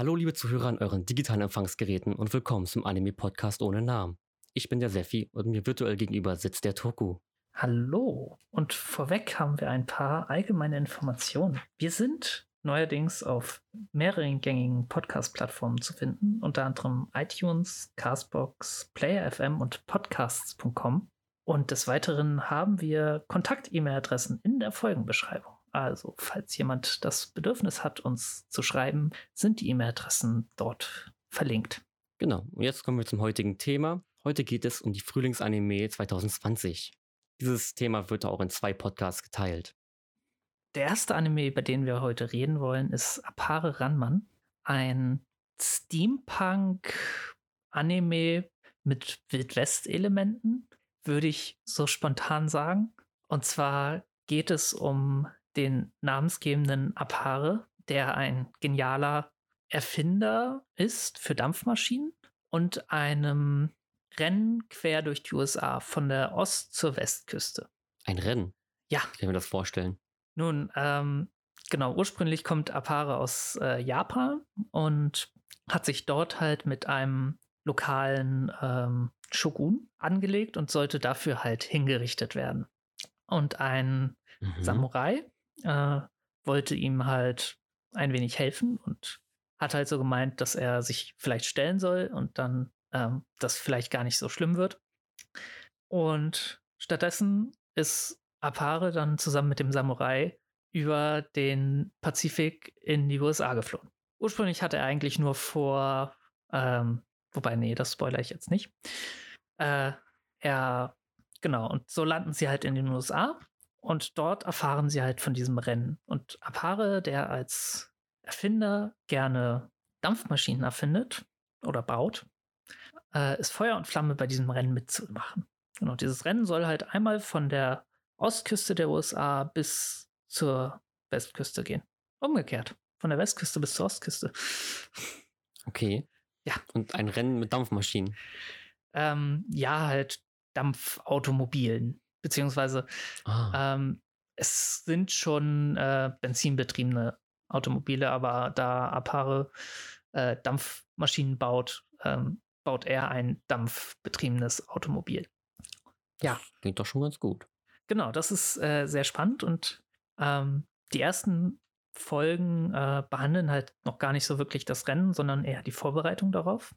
Hallo liebe Zuhörer an euren digitalen Empfangsgeräten und willkommen zum Anime-Podcast ohne Namen. Ich bin der Seffi und mir virtuell gegenüber sitzt der Toku. Hallo. Und vorweg haben wir ein paar allgemeine Informationen. Wir sind neuerdings auf mehreren gängigen Podcast-Plattformen zu finden, unter anderem iTunes, Castbox, Player FM und Podcasts.com. Und des Weiteren haben wir Kontakt-E-Mail-Adressen in der Folgenbeschreibung. Also, falls jemand das Bedürfnis hat, uns zu schreiben, sind die E-Mail-Adressen dort verlinkt. Genau, und jetzt kommen wir zum heutigen Thema. Heute geht es um die Frühlingsanime 2020. Dieses Thema wird auch in zwei Podcasts geteilt. Der erste Anime, über den wir heute reden wollen, ist Apare Ranman. Ein Steampunk-Anime mit Wildwest-Elementen, würde ich so spontan sagen. Und zwar geht es um den namensgebenden Apare, der ein genialer Erfinder ist für Dampfmaschinen und einem Rennen quer durch die USA von der Ost- zur Westküste. Ein Rennen? Ja. Ich kann mir das vorstellen. Nun, ähm, genau, ursprünglich kommt Apare aus äh, Japan und hat sich dort halt mit einem lokalen ähm, Shogun angelegt und sollte dafür halt hingerichtet werden. Und ein mhm. Samurai äh, wollte ihm halt ein wenig helfen und hat halt so gemeint, dass er sich vielleicht stellen soll und dann ähm, das vielleicht gar nicht so schlimm wird. Und stattdessen ist Apare dann zusammen mit dem Samurai über den Pazifik in die USA geflohen. Ursprünglich hatte er eigentlich nur vor, ähm, wobei, nee, das spoilere ich jetzt nicht. Äh, er, genau, und so landen sie halt in den USA und dort erfahren sie halt von diesem Rennen. Und Apare, der als Erfinder gerne Dampfmaschinen erfindet oder baut, äh, ist Feuer und Flamme bei diesem Rennen mitzumachen. Genau, dieses Rennen soll halt einmal von der Ostküste der USA bis zur Westküste gehen. Umgekehrt. Von der Westküste bis zur Ostküste. Okay. Ja. Und ein Rennen mit Dampfmaschinen. Ähm, ja, halt Dampfautomobilen beziehungsweise ah. ähm, es sind schon äh, benzinbetriebene Automobile, aber da Apare äh, Dampfmaschinen baut, ähm, baut er ein dampfbetriebenes Automobil. Ja. Klingt doch schon ganz gut. Genau, das ist äh, sehr spannend und ähm, die ersten Folgen äh, behandeln halt noch gar nicht so wirklich das Rennen, sondern eher die Vorbereitung darauf.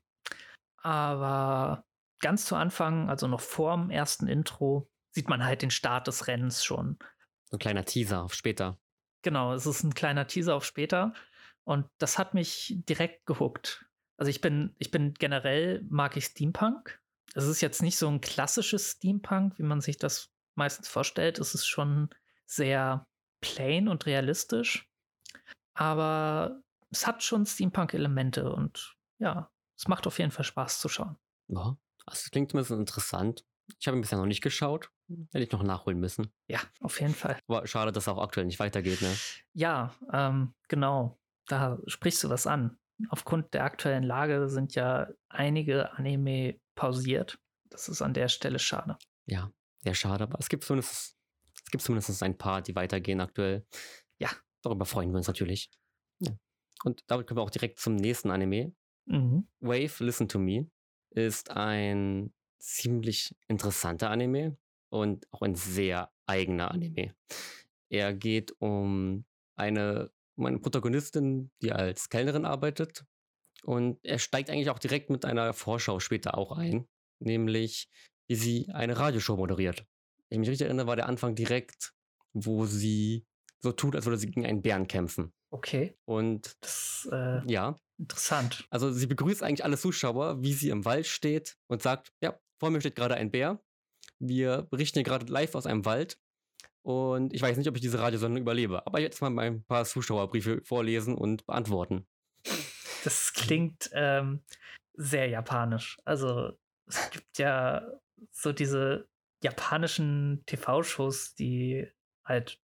Aber ganz zu Anfang, also noch vor dem ersten Intro, sieht man halt den Start des Rennens schon. ein kleiner Teaser auf später. Genau, es ist ein kleiner Teaser auf später. Und das hat mich direkt gehuckt. Also ich bin, ich bin generell, mag ich Steampunk. Es ist jetzt nicht so ein klassisches Steampunk, wie man sich das meistens vorstellt. Es ist schon sehr plain und realistisch. Aber es hat schon Steampunk-Elemente und ja, es macht auf jeden Fall Spaß zu schauen. Ja, also es klingt zumindest interessant. Ich habe ihn bisher noch nicht geschaut. Hätte ich noch nachholen müssen. Ja, auf jeden Fall. Aber schade, dass es auch aktuell nicht weitergeht, ne? Ja, ähm, genau. Da sprichst du was an. Aufgrund der aktuellen Lage sind ja einige Anime pausiert. Das ist an der Stelle schade. Ja, sehr schade, aber es gibt zumindest, es gibt zumindest ein paar, die weitergehen aktuell. Ja, darüber freuen wir uns natürlich. Ja. Und damit kommen wir auch direkt zum nächsten Anime. Mhm. Wave Listen to Me ist ein ziemlich interessanter Anime und auch ein sehr eigener Anime. Er geht um eine, um eine Protagonistin, die als Kellnerin arbeitet. Und er steigt eigentlich auch direkt mit einer Vorschau später auch ein, nämlich wie sie eine Radioshow moderiert. Wenn ich mich richtig erinnere, war der Anfang direkt, wo sie so tut, als würde sie gegen einen Bären kämpfen. Okay. Und das, äh, ja. Interessant. Also sie begrüßt eigentlich alle Zuschauer, wie sie im Wald steht und sagt, ja, vor mir steht gerade ein Bär. Wir berichten hier gerade live aus einem Wald. Und ich weiß nicht, ob ich diese Radiosendung überlebe. Aber jetzt mal ein paar Zuschauerbriefe vorlesen und beantworten. Das klingt ähm, sehr japanisch. Also es gibt ja so diese japanischen TV-Shows, die halt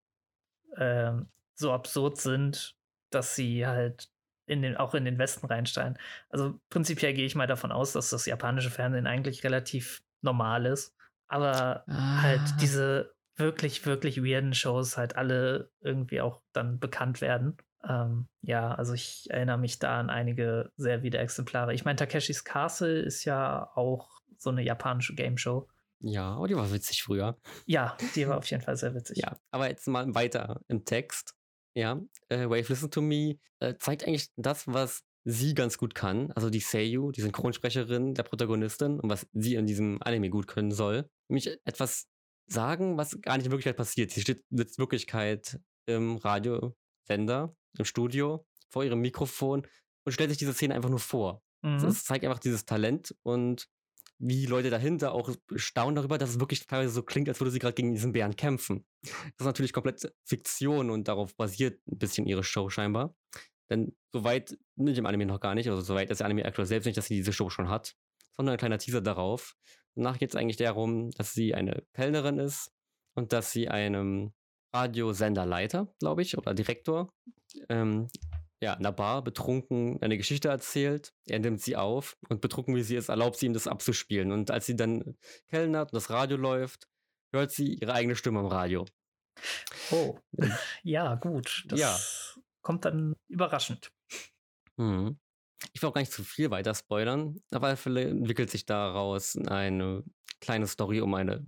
ähm, so absurd sind, dass sie halt in den, auch in den Westen reinsteigen. Also prinzipiell gehe ich mal davon aus, dass das japanische Fernsehen eigentlich relativ normal ist. Aber halt ah. halt diese wirklich, wirklich weirden Shows halt alle irgendwie auch dann bekannt werden. Ähm, ja, also ich erinnere mich da an einige sehr wieder Exemplare. Ich meine, Takeshis Castle ist ja auch so eine japanische Game Show. Ja, aber die war witzig früher. Ja, die war auf jeden Fall sehr witzig. Ja, aber jetzt mal weiter im Text. Ja, äh, Wave Listen to Me äh, zeigt eigentlich das, was sie ganz gut kann. Also die Seiyu, die Synchronsprecherin der Protagonistin und was sie in diesem Anime gut können soll. Nämlich etwas sagen, was gar nicht in Wirklichkeit passiert. Sie steht in Wirklichkeit im Radiosender, im Studio, vor ihrem Mikrofon und stellt sich diese Szene einfach nur vor. Mhm. Das zeigt einfach dieses Talent und wie Leute dahinter auch staunen darüber, dass es wirklich teilweise so klingt, als würde sie gerade gegen diesen Bären kämpfen. Das ist natürlich komplett Fiktion und darauf basiert ein bisschen ihre Show scheinbar. Denn soweit nicht im Anime noch gar nicht, also soweit ist der Anime aktuell selbst nicht, dass sie diese Show schon hat, sondern ein kleiner Teaser darauf. Danach geht es eigentlich darum, dass sie eine Kellnerin ist und dass sie einem Radiosenderleiter, glaube ich, oder Direktor, ähm, ja, in der Bar betrunken eine Geschichte erzählt. Er nimmt sie auf und betrunken wie sie ist, erlaubt sie ihm das abzuspielen. Und als sie dann kellnert und das Radio läuft, hört sie ihre eigene Stimme im Radio. Oh, ja, gut. Das ja. Kommt dann überraschend. Mhm. Ich will auch gar nicht zu viel weiter spoilern, aber entwickelt sich daraus eine kleine Story um eine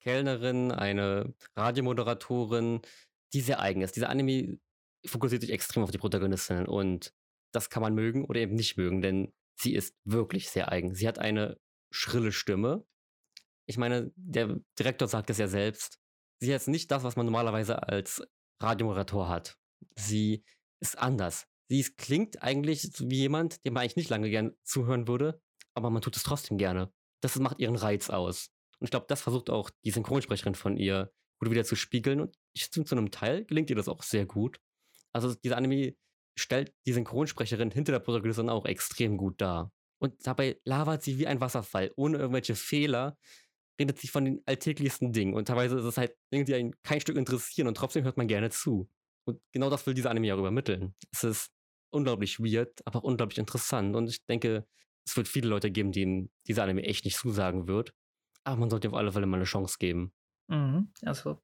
Kellnerin, eine Radiomoderatorin, die sehr eigen ist. Dieser Anime fokussiert sich extrem auf die Protagonistin und das kann man mögen oder eben nicht mögen, denn sie ist wirklich sehr eigen. Sie hat eine schrille Stimme. Ich meine, der Direktor sagt es ja selbst. Sie hat nicht das, was man normalerweise als Radiomoderator hat. Sie ist anders. Sie klingt eigentlich wie jemand, dem man eigentlich nicht lange gern zuhören würde, aber man tut es trotzdem gerne. Das macht ihren Reiz aus. Und ich glaube, das versucht auch die Synchronsprecherin von ihr gut wieder zu spiegeln. Und ich zu einem Teil gelingt ihr das auch sehr gut. Also dieser Anime stellt die Synchronsprecherin hinter der Protagonistin auch extrem gut dar. Und dabei labert sie wie ein Wasserfall, ohne irgendwelche Fehler, redet sich von den alltäglichsten Dingen. Und teilweise ist es halt irgendwie ein, kein Stück interessieren und trotzdem hört man gerne zu. Und genau das will dieser Anime auch übermitteln. Es ist unglaublich weird, aber auch unglaublich interessant. Und ich denke, es wird viele Leute geben, denen dieser Anime echt nicht zusagen wird. Aber man sollte auf alle Fälle mal eine Chance geben. Mhm. Also,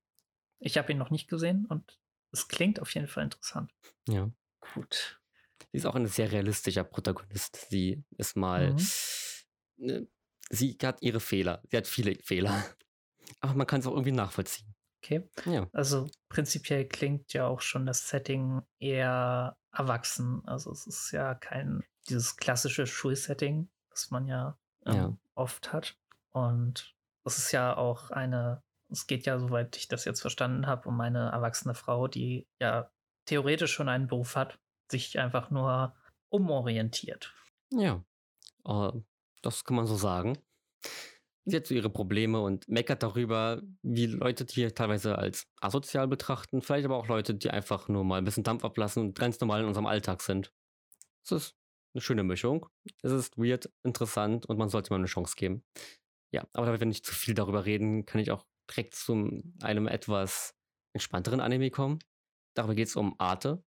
ich habe ihn noch nicht gesehen und es klingt auf jeden Fall interessant. Ja. Gut. Sie ist auch ein sehr realistischer Protagonist. Sie ist mal. Mhm. Ne, sie hat ihre Fehler. Sie hat viele Fehler. Aber man kann es auch irgendwie nachvollziehen. Okay. Ja. Also prinzipiell klingt ja auch schon das Setting eher erwachsen. Also es ist ja kein dieses klassische Schulsetting, das man ja, ähm, ja. oft hat. Und es ist ja auch eine es geht ja, soweit ich das jetzt verstanden habe, um eine erwachsene Frau, die ja theoretisch schon einen Beruf hat, sich einfach nur umorientiert. Ja, äh, das kann man so sagen. Sie hat so ihre Probleme und meckert darüber, wie Leute die teilweise als asozial betrachten, vielleicht aber auch Leute, die einfach nur mal ein bisschen Dampf ablassen und ganz normal in unserem Alltag sind. Es ist eine schöne Mischung. Es ist weird, interessant und man sollte mal eine Chance geben. Ja, aber damit wir nicht zu viel darüber reden, kann ich auch direkt zu einem etwas entspannteren Anime kommen. Darüber geht es um Arte.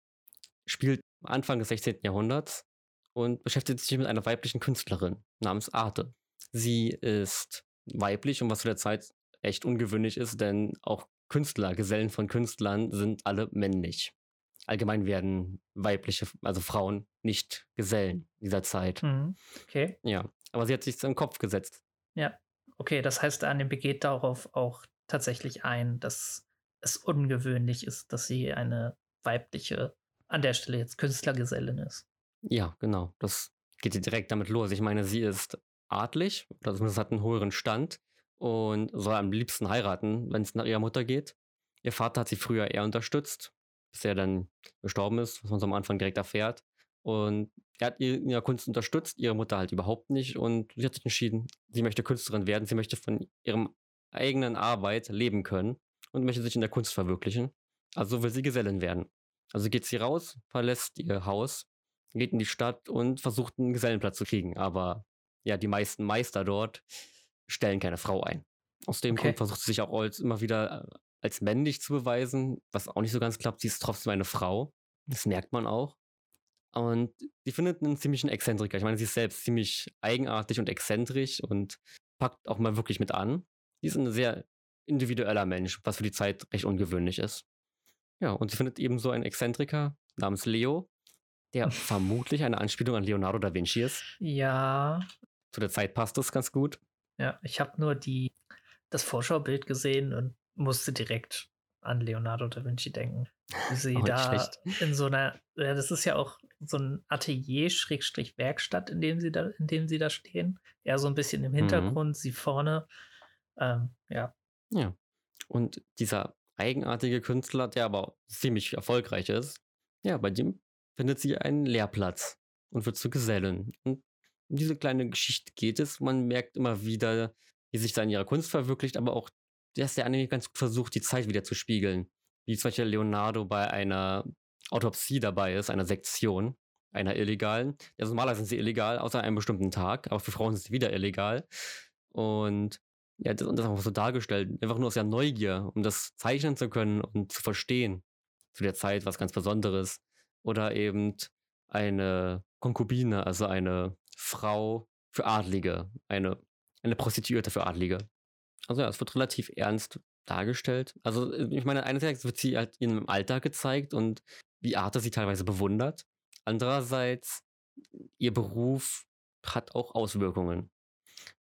Spielt Anfang des 16. Jahrhunderts und beschäftigt sich mit einer weiblichen Künstlerin namens Arte. Sie ist weiblich und was zu der Zeit echt ungewöhnlich ist, denn auch Künstler, Gesellen von Künstlern sind alle männlich. Allgemein werden weibliche, also Frauen, nicht Gesellen dieser Zeit. Mhm. Okay. Ja, aber sie hat sich im Kopf gesetzt. Ja. Okay, das heißt, der Anime geht darauf auch tatsächlich ein, dass es ungewöhnlich ist, dass sie eine weibliche, an der Stelle jetzt Künstlergesellin ist. Ja, genau. Das geht direkt damit los. Ich meine, sie ist adlig, zumindest hat einen höheren Stand und soll am liebsten heiraten, wenn es nach ihrer Mutter geht. Ihr Vater hat sie früher eher unterstützt, bis er dann gestorben ist, was man so am Anfang direkt erfährt. Und er hat ihr in ihrer Kunst unterstützt, ihre Mutter halt überhaupt nicht. Und sie hat sich entschieden, sie möchte Künstlerin werden, sie möchte von ihrem eigenen Arbeit leben können und möchte sich in der Kunst verwirklichen. Also will sie Gesellin werden. Also geht sie raus, verlässt ihr Haus, geht in die Stadt und versucht einen Gesellenplatz zu kriegen. Aber ja, die meisten Meister dort stellen keine Frau ein. Aus dem okay. Grund versucht sie sich auch als, immer wieder äh, als männlich zu beweisen, was auch nicht so ganz klappt. Sie ist trotzdem eine Frau. Das merkt man auch. Und sie findet einen ziemlichen Exzentriker. Ich meine, sie ist selbst ziemlich eigenartig und exzentrisch und packt auch mal wirklich mit an. Sie ist ein sehr individueller Mensch, was für die Zeit recht ungewöhnlich ist. Ja, und sie findet eben so einen Exzentriker, namens Leo, der vermutlich eine Anspielung an Leonardo da Vinci ist. Ja. Zu der Zeit passt das ganz gut. Ja, ich habe nur die, das Vorschaubild gesehen und musste direkt an Leonardo da Vinci denken. Wie sie da schlecht. in so einer, ja, das ist ja auch so ein Atelier-Werkstatt, in dem sie da, in dem sie da stehen. Er so ein bisschen im mhm. Hintergrund, mhm. sie vorne. Ähm, ja. Ja. Und dieser eigenartige Künstler, der aber ziemlich erfolgreich ist, ja, bei dem findet sie einen Lehrplatz und wird zu Gesellen. Und um diese kleine Geschichte geht es. Man merkt immer wieder, wie sich da in ihrer Kunst verwirklicht, aber auch, dass der Anime ganz gut versucht, die Zeit wieder zu spiegeln. Wie zum Beispiel Leonardo bei einer Autopsie dabei ist, einer Sektion, einer illegalen. Also normalerweise sind sie illegal, außer einem bestimmten Tag, aber für Frauen sind sie wieder illegal. Und ja, das, das auch so dargestellt, einfach nur aus der Neugier, um das zeichnen zu können und zu verstehen. Zu der Zeit was ganz Besonderes. Oder eben eine Konkubine, also eine Frau für Adlige, eine, eine Prostituierte für Adlige. Also ja, es wird relativ ernst dargestellt. Also ich meine, einerseits wird sie halt in ihrem Alltag gezeigt und wie Arthur sie teilweise bewundert. Andererseits, ihr Beruf hat auch Auswirkungen.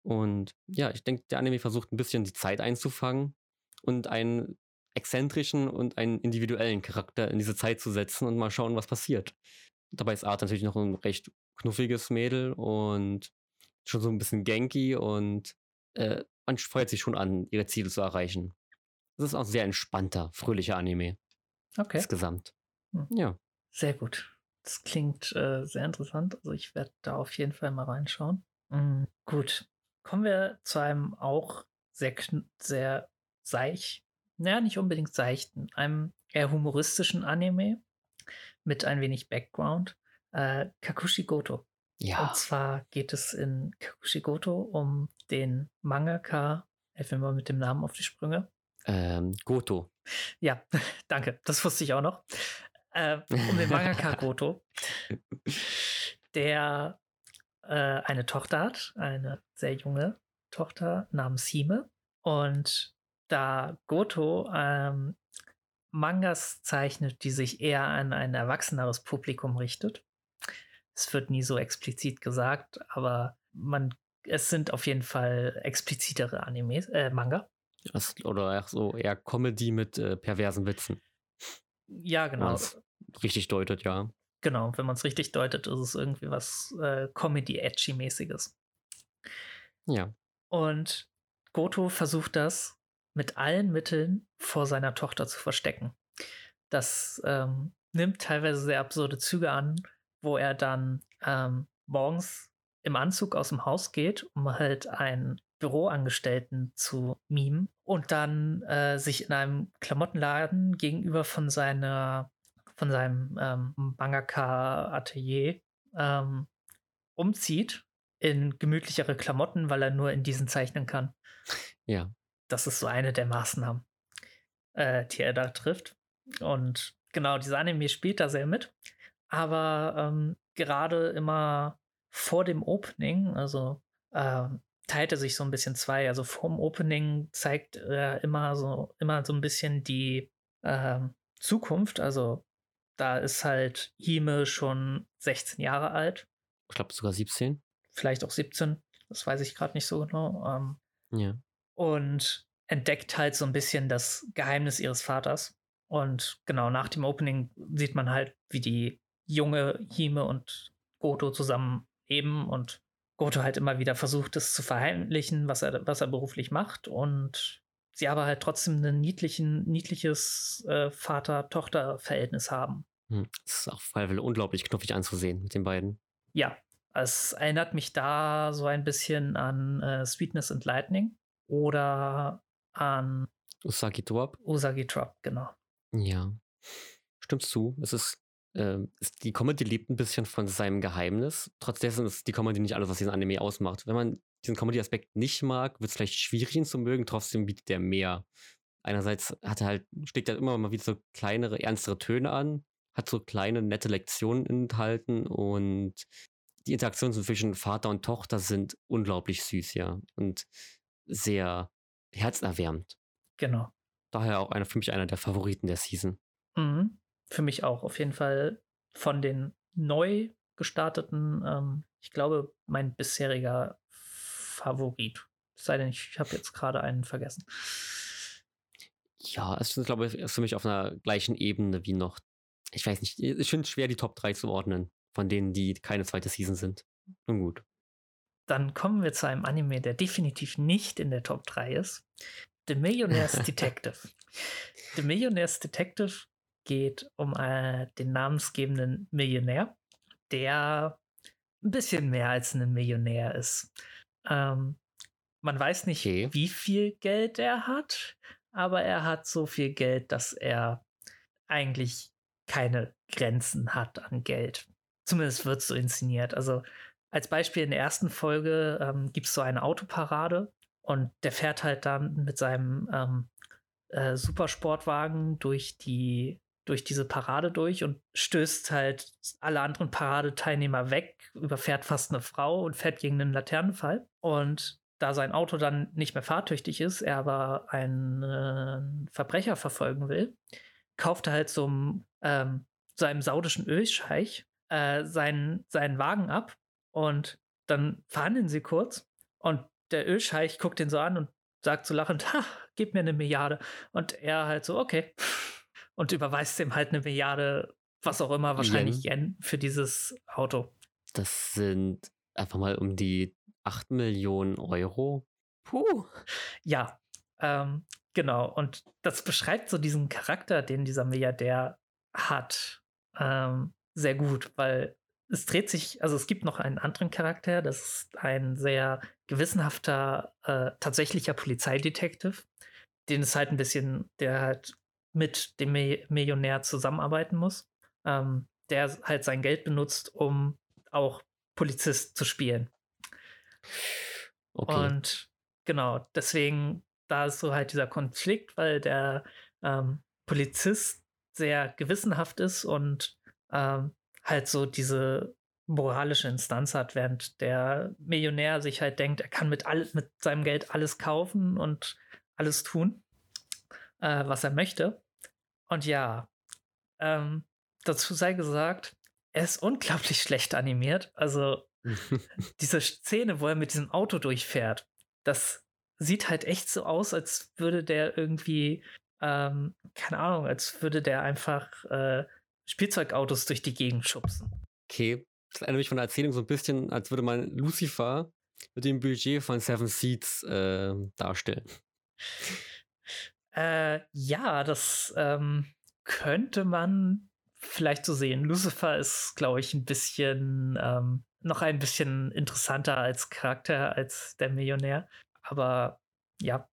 Und ja, ich denke, der Anime versucht ein bisschen die Zeit einzufangen und einen exzentrischen und einen individuellen Charakter in diese Zeit zu setzen und mal schauen, was passiert. Dabei ist Art natürlich noch ein recht knuffiges Mädel und schon so ein bisschen ganky und äh, man feuert sich schon an, ihre Ziele zu erreichen. Das ist auch ein sehr entspannter, fröhlicher Anime. Okay. Insgesamt. Hm. Ja. Sehr gut. Das klingt äh, sehr interessant. Also ich werde da auf jeden Fall mal reinschauen. Mhm. Gut. Kommen wir zu einem auch sehr, sehr seich, naja, nicht unbedingt seichten, einem eher humoristischen Anime mit ein wenig Background. Äh, Kakushi Goto. Ja. Und zwar geht es in Kakushi Goto um den Mangaka, helfen wir mal mit dem Namen auf die Sprünge. Ähm, Goto. Ja, danke. Das wusste ich auch noch. Äh, um den Mangaka Goto, der äh, eine Tochter hat, eine sehr junge Tochter namens Hime. Und da Goto ähm, Mangas zeichnet, die sich eher an ein erwachseneres Publikum richtet. Es wird nie so explizit gesagt, aber man, es sind auf jeden Fall explizitere Animes, äh, Manga. Das, oder so eher Comedy mit äh, perversen Witzen. Ja, genau. richtig deutet, ja. Genau, wenn man es richtig deutet, ist es irgendwie was äh, Comedy-Edgy-mäßiges. Ja. Und Goto versucht das mit allen Mitteln vor seiner Tochter zu verstecken. Das ähm, nimmt teilweise sehr absurde Züge an, wo er dann ähm, morgens im Anzug aus dem Haus geht, um halt einen Büroangestellten zu mimen und dann äh, sich in einem Klamottenladen gegenüber von seiner von seinem ähm, Mangaka-Atelier ähm, umzieht in gemütlichere Klamotten, weil er nur in diesen zeichnen kann. Ja. Das ist so eine der Maßnahmen, äh, die er da trifft. Und genau, dieser Anime spielt da sehr mit. Aber ähm, gerade immer vor dem Opening, also äh, teilt er sich so ein bisschen zwei. Also vorm Opening zeigt er immer so, immer so ein bisschen die äh, Zukunft. Also da ist halt Hime schon 16 Jahre alt. Ich glaube sogar 17. Vielleicht auch 17. Das weiß ich gerade nicht so genau. Ähm, ja. Und entdeckt halt so ein bisschen das Geheimnis ihres Vaters. Und genau nach dem Opening sieht man halt, wie die junge Hime und Goto zusammen leben und Goto halt immer wieder versucht, es zu verheimlichen, was er, was er beruflich macht. Und sie aber halt trotzdem ein niedlichen, niedliches äh, Vater-Tochter-Verhältnis haben. Hm. Das ist jeden Fall unglaublich knuffig anzusehen mit den beiden. Ja, es erinnert mich da so ein bisschen an äh, Sweetness and Lightning oder an Usagi Drop. Usagi Drop, genau. Ja, stimmst zu. Es ist äh, die Comedy lebt ein bisschen von seinem Geheimnis. Trotzdem ist die Comedy nicht alles, was diesen Anime ausmacht. Wenn man diesen Comedy-Aspekt nicht mag, wird es vielleicht schwierig, ihn zu mögen. Trotzdem bietet er mehr. Einerseits hat er halt, schlägt er immer mal wieder so kleinere, ernstere Töne an, hat so kleine, nette Lektionen enthalten und die Interaktionen zwischen Vater und Tochter sind unglaublich süß, ja. Und sehr herzerwärmend. Genau. Daher auch einer, für mich einer der Favoriten der Season. Mhm. Für mich auch, auf jeden Fall von den neu gestarteten, ähm, ich glaube, mein bisheriger Favorit. Es sei denn, ich habe jetzt gerade einen vergessen. Ja, es ist, glaube ich, für mich auf einer gleichen Ebene wie noch. Ich weiß nicht, ich finde es schwer, die Top 3 zu ordnen, von denen, die keine zweite Season sind. Nun gut. Dann kommen wir zu einem Anime, der definitiv nicht in der Top 3 ist. The Millionaire's Detective. The Millionaire's Detective geht um äh, den namensgebenden Millionär, der ein bisschen mehr als ein Millionär ist. Ähm, man weiß nicht, okay. wie viel Geld er hat, aber er hat so viel Geld, dass er eigentlich keine Grenzen hat an Geld. Zumindest wird es so inszeniert. Also als Beispiel in der ersten Folge ähm, gibt es so eine Autoparade und der fährt halt dann mit seinem ähm, äh, Supersportwagen durch die durch diese Parade durch und stößt halt alle anderen Paradeteilnehmer weg, überfährt fast eine Frau und fährt gegen einen Laternenfall. Und da sein Auto dann nicht mehr fahrtüchtig ist, er aber einen äh, Verbrecher verfolgen will, kauft er halt zum ähm, seinem saudischen Ölscheich äh, seinen, seinen Wagen ab und dann verhandeln sie kurz und der Ölscheich guckt ihn so an und sagt so lachend, ha, gib mir eine Milliarde. Und er halt so, okay. Und überweist ihm halt eine Milliarde, was auch immer, wahrscheinlich Yen, Yen für dieses Auto. Das sind einfach mal um die 8 Millionen Euro. Puh. Ja, ähm, genau. Und das beschreibt so diesen Charakter, den dieser Milliardär hat, ähm, sehr gut, weil es dreht sich, also es gibt noch einen anderen Charakter, das ist ein sehr gewissenhafter, äh, tatsächlicher Polizeidetektiv, den es halt ein bisschen, der halt mit dem Millionär zusammenarbeiten muss, ähm, der halt sein Geld benutzt, um auch Polizist zu spielen. Okay. Und genau, deswegen, da ist so halt dieser Konflikt, weil der ähm, Polizist sehr gewissenhaft ist und ähm, halt so diese moralische Instanz hat, während der Millionär sich halt denkt, er kann mit, all, mit seinem Geld alles kaufen und alles tun, äh, was er möchte. Und ja, ähm, dazu sei gesagt, er ist unglaublich schlecht animiert. Also diese Szene, wo er mit diesem Auto durchfährt, das sieht halt echt so aus, als würde der irgendwie, ähm, keine Ahnung, als würde der einfach äh, Spielzeugautos durch die Gegend schubsen. Okay, das erinnert mich von der Erzählung so ein bisschen, als würde man Lucifer mit dem Budget von Seven Seeds äh, darstellen. Äh, ja, das ähm, könnte man vielleicht so sehen. Lucifer ist, glaube ich, ein bisschen ähm, noch ein bisschen interessanter als Charakter als der Millionär. Aber ja,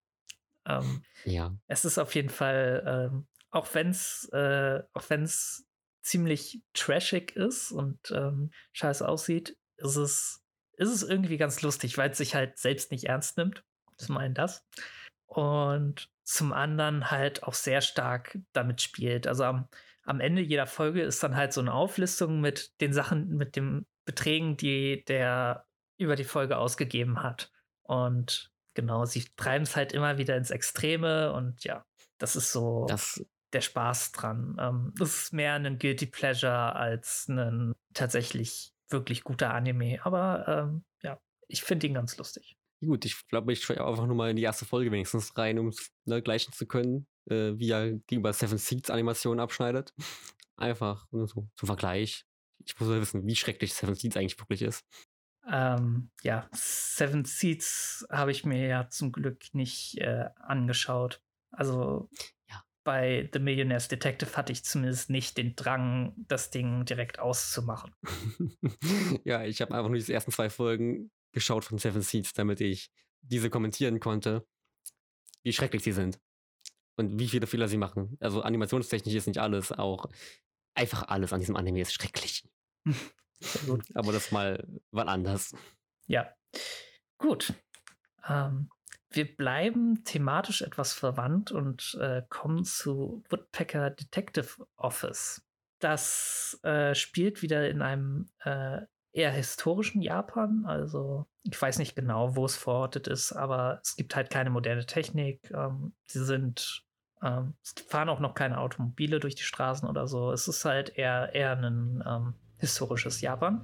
ähm, ja. es ist auf jeden Fall, ähm, auch wenn es äh, auch wenn es ziemlich trashig ist und ähm, scheiße aussieht, ist es, ist es irgendwie ganz lustig, weil es sich halt selbst nicht ernst nimmt. Zum einen das. Und zum anderen halt auch sehr stark damit spielt. Also am, am Ende jeder Folge ist dann halt so eine Auflistung mit den Sachen, mit den Beträgen, die der über die Folge ausgegeben hat. Und genau, sie treiben es halt immer wieder ins Extreme und ja, das ist so. Das der Spaß dran. Ähm, das ist mehr ein Guilty Pleasure als ein tatsächlich wirklich guter Anime. Aber ähm, ja, ich finde ihn ganz lustig. Gut, ich glaube, ich schaue einfach nur mal in die erste Folge wenigstens rein, um es ne, gleichen zu können, äh, wie er gegenüber Seven Seeds Animationen abschneidet. Einfach so zum Vergleich. Ich muss ja wissen, wie schrecklich Seven Seeds eigentlich wirklich ist. Ähm, ja, Seven Seeds habe ich mir ja zum Glück nicht äh, angeschaut. Also bei The Millionaire's Detective hatte ich zumindest nicht den Drang, das Ding direkt auszumachen. ja, ich habe einfach nur die ersten zwei Folgen geschaut von Seven Seeds, damit ich diese kommentieren konnte, wie schrecklich sie sind und wie viele Fehler sie machen. Also animationstechnisch ist nicht alles, auch einfach alles an diesem Anime ist schrecklich. Aber das mal mal anders. Ja. Gut. Ähm, wir bleiben thematisch etwas verwandt und äh, kommen zu Woodpecker Detective Office. Das äh, spielt wieder in einem äh, eher historischen Japan. Also ich weiß nicht genau, wo es verortet ist, aber es gibt halt keine moderne Technik. Ähm, sie sind Ähm, es fahren auch noch keine Automobile durch die Straßen oder so. Es ist halt eher, eher ein ähm, historisches Japan.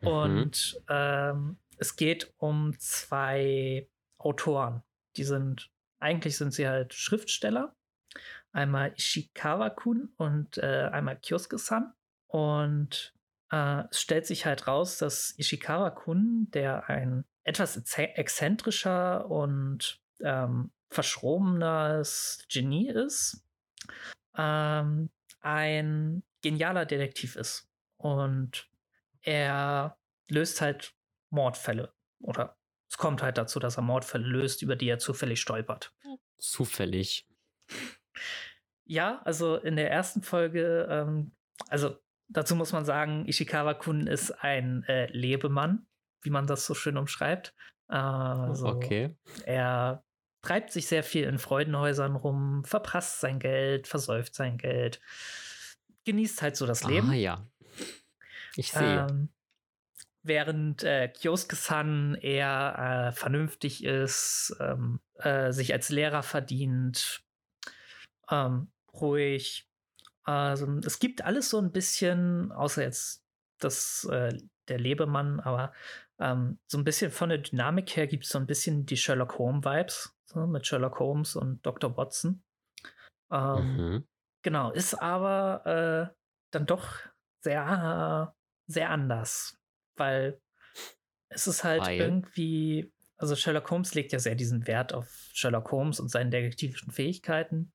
Mhm. Und ähm, es geht um zwei Autoren. Die sind, eigentlich sind sie halt Schriftsteller. Einmal Ishikawa-kun und äh, einmal Kyosuke-san. Und äh, es stellt sich halt raus, dass Ishikawa-kun, der ein etwas exzentrischer und ähm, verschrobenes Genie ist, ähm, ein genialer Detektiv ist. Und er löst halt Mordfälle. Oder es kommt halt dazu, dass er Mordfälle löst, über die er zufällig stolpert. Zufällig. Ja, also in der ersten Folge, ähm, also dazu muss man sagen, Ishikawa-kun ist ein äh, Lebemann, wie man das so schön umschreibt. Also, okay. Er treibt sich sehr viel in Freudenhäusern rum, verprasst sein Geld, versäuft sein Geld, genießt halt so das Leben. Ah ja. Ich sehe. Ähm, während äh, Kyosuke-san eher äh, vernünftig ist, ähm, äh, sich als Lehrer verdient, ähm, ruhig. Also es gibt alles so ein bisschen, außer jetzt das, äh, der Lebemann, aber ähm, so ein bisschen von der Dynamik her gibt es so ein bisschen die Sherlock Holmes-Vibes so, mit Sherlock Holmes und Dr. Watson. Ähm, mhm. Genau, ist aber äh, dann doch sehr, sehr anders, weil es ist halt weil? irgendwie, also Sherlock Holmes legt ja sehr diesen Wert auf Sherlock Holmes und seine detektivischen Fähigkeiten.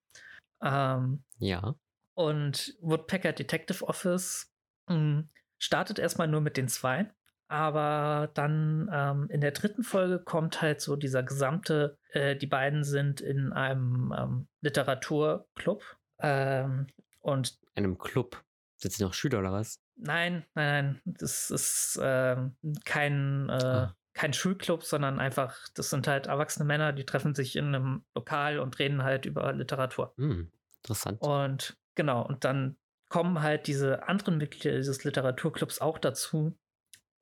Ähm, ja. Und Woodpecker Detective Office mh, hm, startet erstmal nur mit den zwei. Aber dann ähm, in der dritten Folge kommt halt so dieser gesamte, äh, die beiden sind in einem ähm, Literaturclub. Ähm, und einem Club. Sind sie noch Schüler oder was? Nein, nein, nein. Das ist ähm, kein, äh, ah. kein Schulclub, sondern einfach, das sind halt erwachsene Männer, die treffen sich in einem Lokal und reden halt über Literatur. Hm, interessant. Und genau, und dann kommen halt diese anderen Mitglieder dieses Literaturclubs auch dazu,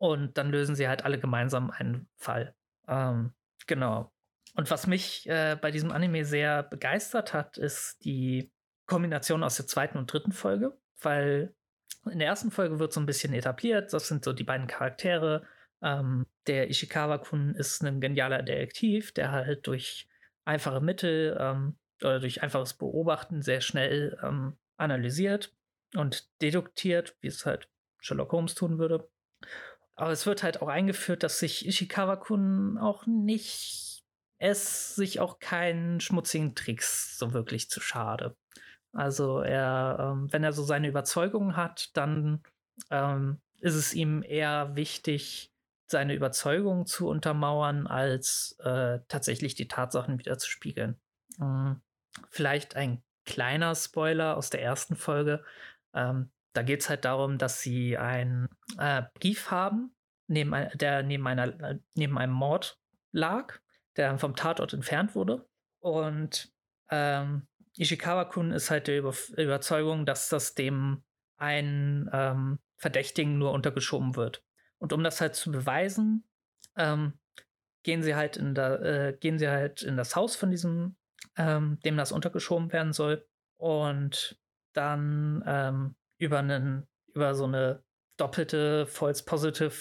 und dann lösen sie halt alle gemeinsam einen Fall. Ähm, genau. Und was mich äh, bei diesem Anime sehr begeistert hat, ist die Kombination aus der zweiten und dritten Folge, weil in der ersten Folge wird so ein bisschen etabliert, das sind so die beiden Charaktere. Ähm, der Ishikawa-kun ist ein genialer Detektiv, der halt durch einfache Mittel ähm, oder durch einfaches Beobachten sehr schnell ähm, analysiert und deduktiert, wie es halt Sherlock Holmes tun würde. Aber es wird halt auch eingeführt, dass sich Ishikawa-kun auch nicht, es sich auch keinen schmutzigen Tricks so wirklich zu schade. Also er, ähm, wenn er so seine Überzeugungen hat, dann ähm, ist es ihm eher wichtig, seine Überzeugungen zu untermauern, als äh, tatsächlich die Tatsachen wieder zu spiegeln. Ähm, vielleicht ein kleiner Spoiler aus der ersten Folge. Ähm, da geht es halt darum, dass sie einen äh, Brief haben, neben der neben, einer, äh, neben einem Mord lag, der vom Tatort entfernt wurde. Und ähm, Ishikawa-kun ist halt der Über Überzeugung, dass das dem einen ähm, Verdächtigen nur untergeschoben wird. Und um das halt zu beweisen, ähm, gehen sie halt in der, äh, gehen sie halt in das Haus von diesem, ähm, dem das untergeschoben werden soll. Und dann ähm, über einen, über so eine doppelte False Positive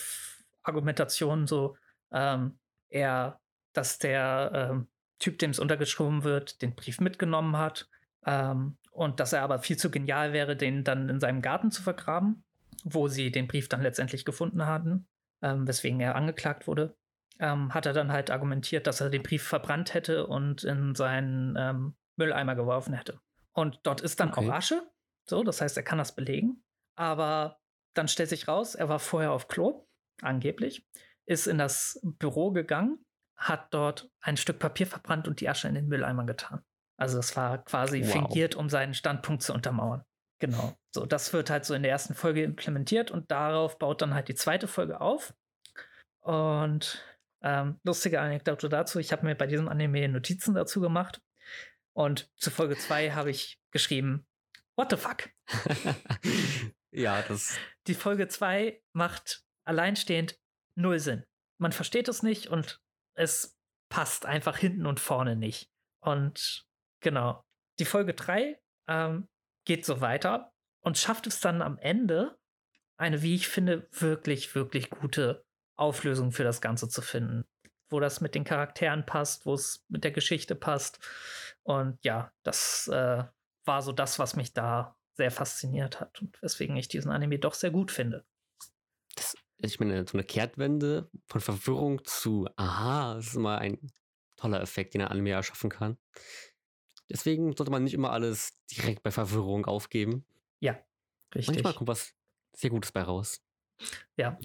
Argumentation, so ähm, eher, dass der ähm, Typ, dem es untergeschoben wird, den Brief mitgenommen hat ähm, und dass er aber viel zu genial wäre, den dann in seinem Garten zu vergraben, wo sie den Brief dann letztendlich gefunden hatten, ähm, weswegen er angeklagt wurde. Ähm, hat er dann halt argumentiert, dass er den Brief verbrannt hätte und in seinen ähm, Mülleimer geworfen hätte. Und dort ist dann okay. auch Asche, so, das heißt, er kann das belegen. Aber dann stellt sich raus, er war vorher auf Klo, angeblich, ist in das Büro gegangen, hat dort ein Stück Papier verbrannt und die Asche in den Mülleimer getan. Also das war quasi wow. fingiert, um seinen Standpunkt zu untermauern. Genau. So, das wird halt so in der ersten Folge implementiert und darauf baut dann halt die zweite Folge auf. Und ähm, lustige Anekdote dazu, ich habe mir bei diesem Anime Notizen dazu gemacht. Und zu Folge 2 habe ich geschrieben, What the fuck? ja, das. Die Folge 2 macht alleinstehend null Sinn. Man versteht es nicht und es passt einfach hinten und vorne nicht. Und genau, die Folge 3 ähm, geht so weiter und schafft es dann am Ende, eine, wie ich finde, wirklich, wirklich gute Auflösung für das Ganze zu finden. Wo das mit den Charakteren passt, wo es mit der Geschichte passt. Und ja, das äh, war so das, was mich da sehr fasziniert hat und weswegen ich diesen Anime doch sehr gut finde. Das, ich meine, so eine Kehrtwende von Verwirrung zu Aha, das ist immer ein toller Effekt, den ein Anime erschaffen kann. Deswegen sollte man nicht immer alles direkt bei Verwirrung aufgeben. Ja, richtig. Manchmal kommt was sehr Gutes bei raus. Ja.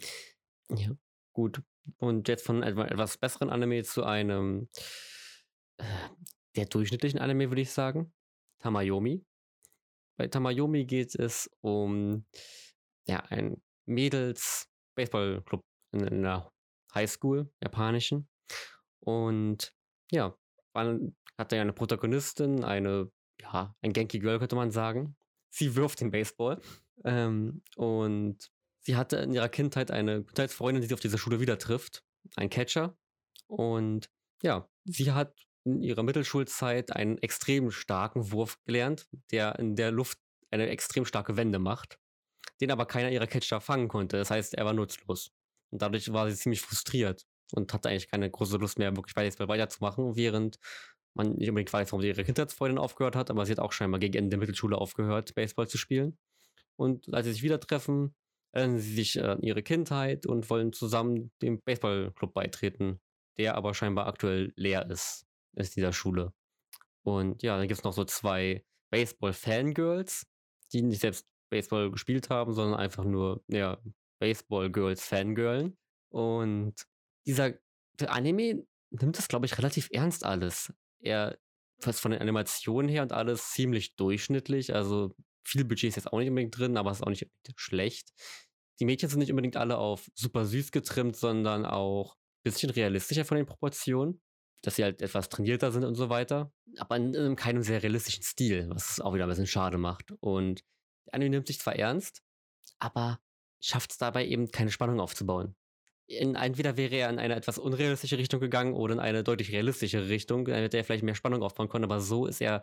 Ja, gut. Und jetzt von etwas besseren Anime zu einem äh, der durchschnittlichen Anime, würde ich sagen. Tamayomi. Bei Tamayomi geht es um ja, ein Mädels-Baseball-Club in, in einer Highschool, japanischen. Und ja, man hat ja eine Protagonistin, eine, ja, ein Genki Girl, könnte man sagen. Sie wirft den Baseball. Ähm, und sie hatte in ihrer Kindheit eine Kindheitsfreundin, die sie auf dieser Schule wieder trifft. Ein Catcher. Und ja, sie hat in ihrer Mittelschulzeit einen extrem starken Wurf gelernt, der in der Luft eine extrem starke Wende macht, den aber keiner ihrer Catcher fangen konnte. Das heißt, er war nutzlos. Und dadurch war sie ziemlich frustriert und hatte eigentlich keine große Lust mehr, wirklich Baseball weiterzumachen, während man nicht unbedingt weiß, warum sie ihre Kindheitsfreundin aufgehört hat, aber sie hat auch scheinbar gegen Ende der Mittelschule aufgehört, Baseball zu spielen. Und als sie sich wieder treffen, erinnern sie sich an ihre Kindheit und wollen zusammen dem Baseballclub beitreten, der aber scheinbar aktuell leer ist, ist dieser Schule. Und ja, dann gibt es noch so zwei Baseball-Fangirls, die nicht selbst Baseball gespielt haben, sondern einfach nur, ja, Baseball-Girls-Fangirlen. Und dieser Anime nimmt das, glaube ich, relativ ernst alles eher fast von den Animationen her und alles ziemlich durchschnittlich. Also viel Budget ist jetzt auch nicht unbedingt drin, aber es ist auch nicht schlecht. Die Mädchen sind nicht unbedingt alle auf super süß getrimmt, sondern auch ein bisschen realistischer von den Proportionen, dass sie halt etwas trainierter sind und so weiter. Aber in, in keinem sehr realistischen Stil, was es auch wieder ein bisschen schade macht. Und der Anime nimmt sich zwar ernst, aber schafft es dabei eben keine Spannung aufzubauen in, entweder wäre er in eine etwas unrealistische Richtung gegangen oder in eine deutlich realistischere Richtung, hätte er vielleicht mehr Spannung aufbauen können, aber so ist er,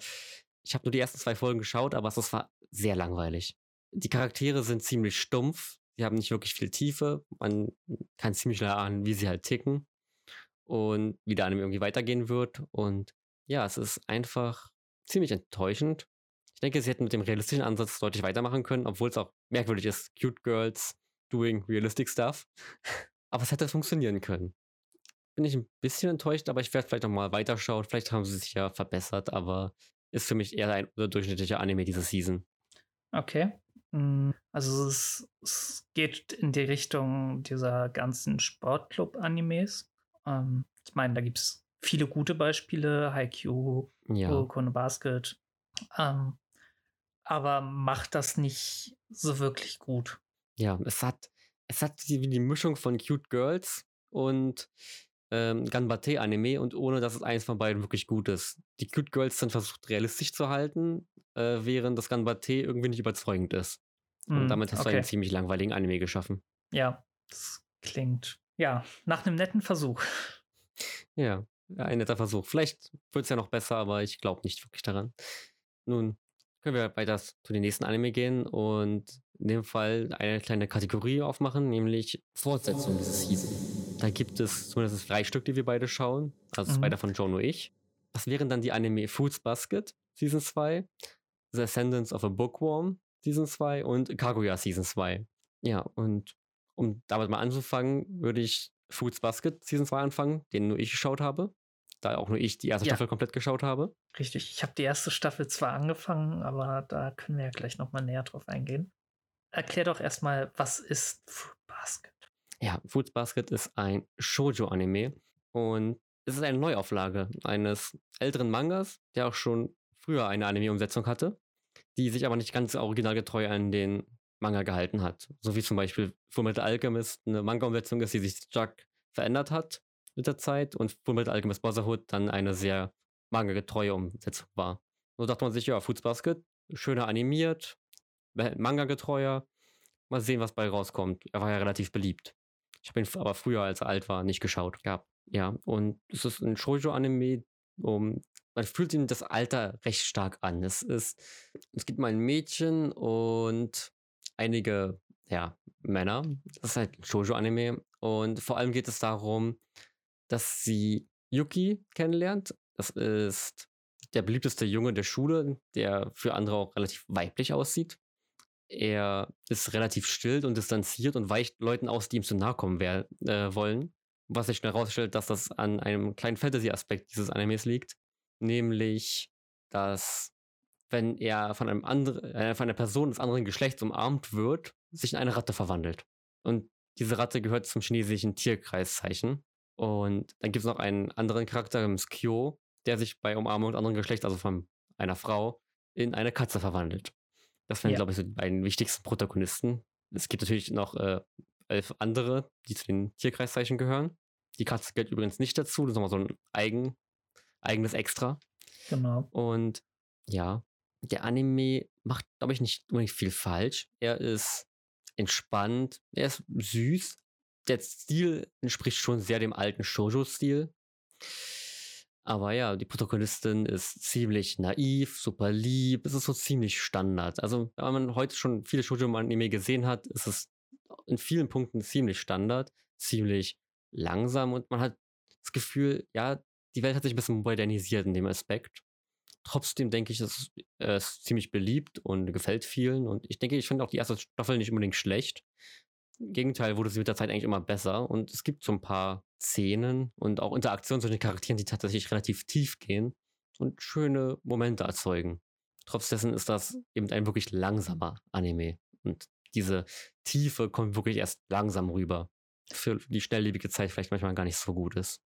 ich habe nur die ersten zwei Folgen geschaut, aber es war sehr langweilig. Die Charaktere sind ziemlich stumpf, sie haben nicht wirklich viel Tiefe, man kann ziemlich schnell ahnen, wie sie halt ticken und wie der Anime irgendwie weitergehen wird und ja, es ist einfach ziemlich enttäuschend. Ich denke, sie hätten mit dem realistischen Ansatz deutlich weitermachen können, obwohl es auch merkwürdig ist, cute girls doing realistic stuff. Aber es hätte funktionieren können. Bin ich ein bisschen enttäuscht, aber ich werde vielleicht noch mal weiterschauen. Vielleicht haben sie sich ja verbessert, aber ist für mich eher ein durchschnittlicher Anime diese Season. Okay. Hm, also es, es geht in die Richtung dieser ganzen Sportclub-Animes. Ähm, ich meine, da gibt es viele gute Beispiele, Haikyuu, ja. Kuroko Basket. Ähm, aber macht das nicht so wirklich gut. Ja, es hat, es hat die, die Mischung von Cute Girls und ähm, Ganbate-Anime und ohne dass es eins von beiden wirklich gut ist. Die Cute Girls sind versucht realistisch zu halten, äh, während das Ganbate irgendwie nicht überzeugend ist. Und mm, damit hast okay. du einen ziemlich langweiligen Anime geschaffen. Ja, das klingt ja nach einem netten Versuch. Ja, ein netter Versuch. Vielleicht wird es ja noch besser, aber ich glaube nicht wirklich daran. Nun können wir weiter zu den nächsten Anime gehen und in dem Fall eine kleine Kategorie aufmachen, nämlich Fortsetzung dieses Season. Da gibt es zumindest drei Stück, die wir beide schauen. Also mhm. zwei davon John und ich. Das wären dann die Anime Foods Basket Season 2, The Ascendance of a Bookworm Season 2 und Kaguya Season 2. Ja, und um damit mal anzufangen, würde ich Foods Basket Season 2 anfangen, den nur ich geschaut habe. Da auch nur ich die erste ja. Staffel komplett geschaut habe. Richtig, ich habe die erste Staffel zwar angefangen, aber da können wir ja gleich nochmal näher drauf eingehen erklär doch erstmal, was ist Fruit Basket? Ja, Fruit Basket ist ein Shoujo-Anime und es ist eine Neuauflage eines älteren Mangas, der auch schon früher eine Anime-Umsetzung hatte, die sich aber nicht ganz originalgetreu an den Manga gehalten hat. So wie zum Beispiel Fullmetal Alchemist eine Manga-Umsetzung ist, die sich stark verändert hat mit der Zeit und Fullmetal Alchemist Brotherhood dann eine sehr manga-getreue Umsetzung war. So dachte man sich, ja, Fruits Basket, schöner animiert, Manga-getreuer. Mal sehen, was bei rauskommt. Er war ja relativ beliebt. Ich habe ihn aber früher, als er alt war, nicht geschaut gehabt. Ja, und es ist ein Shoujo-Anime, um man fühlt ihm das Alter recht stark an. Es ist, es gibt mal ein Mädchen und einige, ja, Männer. Das ist halt ein Shoujo-Anime. Und vor allem geht es darum, dass sie Yuki kennenlernt. Das ist der beliebteste Junge der Schule, der für andere auch relativ weiblich aussieht. Er ist relativ still und distanziert und weicht Leuten aus, die ihm zu nahe kommen äh, wollen. Was sich schnell herausstellt, dass das an einem kleinen Fantasy-Aspekt dieses Animes liegt. Nämlich, dass wenn er von einem anderen, äh, von einer Person des anderen Geschlechts umarmt wird, sich in eine Ratte verwandelt. Und diese Ratte gehört zum chinesischen Tierkreiszeichen. Und dann gibt es noch einen anderen Charakter, namens Kyo, der sich bei Umarmung anderen Geschlechts, also von einer Frau, in eine Katze verwandelt. Das wären, ja. glaube ich, so die beiden wichtigsten Protagonisten. Es gibt natürlich noch äh, elf andere, die zu den Tierkreiszeichen gehören. Die Katze gehört übrigens nicht dazu, das ist nochmal so ein eigen, eigenes Extra. Genau. Und ja, der Anime macht, glaube ich, nicht unbedingt viel falsch. Er ist entspannt, er ist süß. Der Stil entspricht schon sehr dem alten Shoujo-Stil. Aber ja, die Protagonistin ist ziemlich naiv, super lieb. Es ist so ziemlich Standard. Also, wenn man heute schon viele Shoujo-Anime gesehen hat, ist es in vielen Punkten ziemlich Standard, ziemlich langsam und man hat das Gefühl, ja, die Welt hat sich ein bisschen modernisiert in dem Aspekt. Trotzdem denke ich, es ist ziemlich beliebt und gefällt vielen. Und ich denke, ich finde auch die erste Staffel nicht unbedingt schlecht. Im Gegenteil wurde sie mit der Zeit eigentlich immer besser. Und es gibt so ein paar Szenen und auch Interaktionen zwischen den Charakteren, die tatsächlich relativ tief gehen und schöne Momente erzeugen. Trotz ist das eben ein wirklich langsamer Anime. Und diese Tiefe kommt wirklich erst langsam rüber. Für die schnelllebige Zeit vielleicht manchmal gar nicht so gut ist.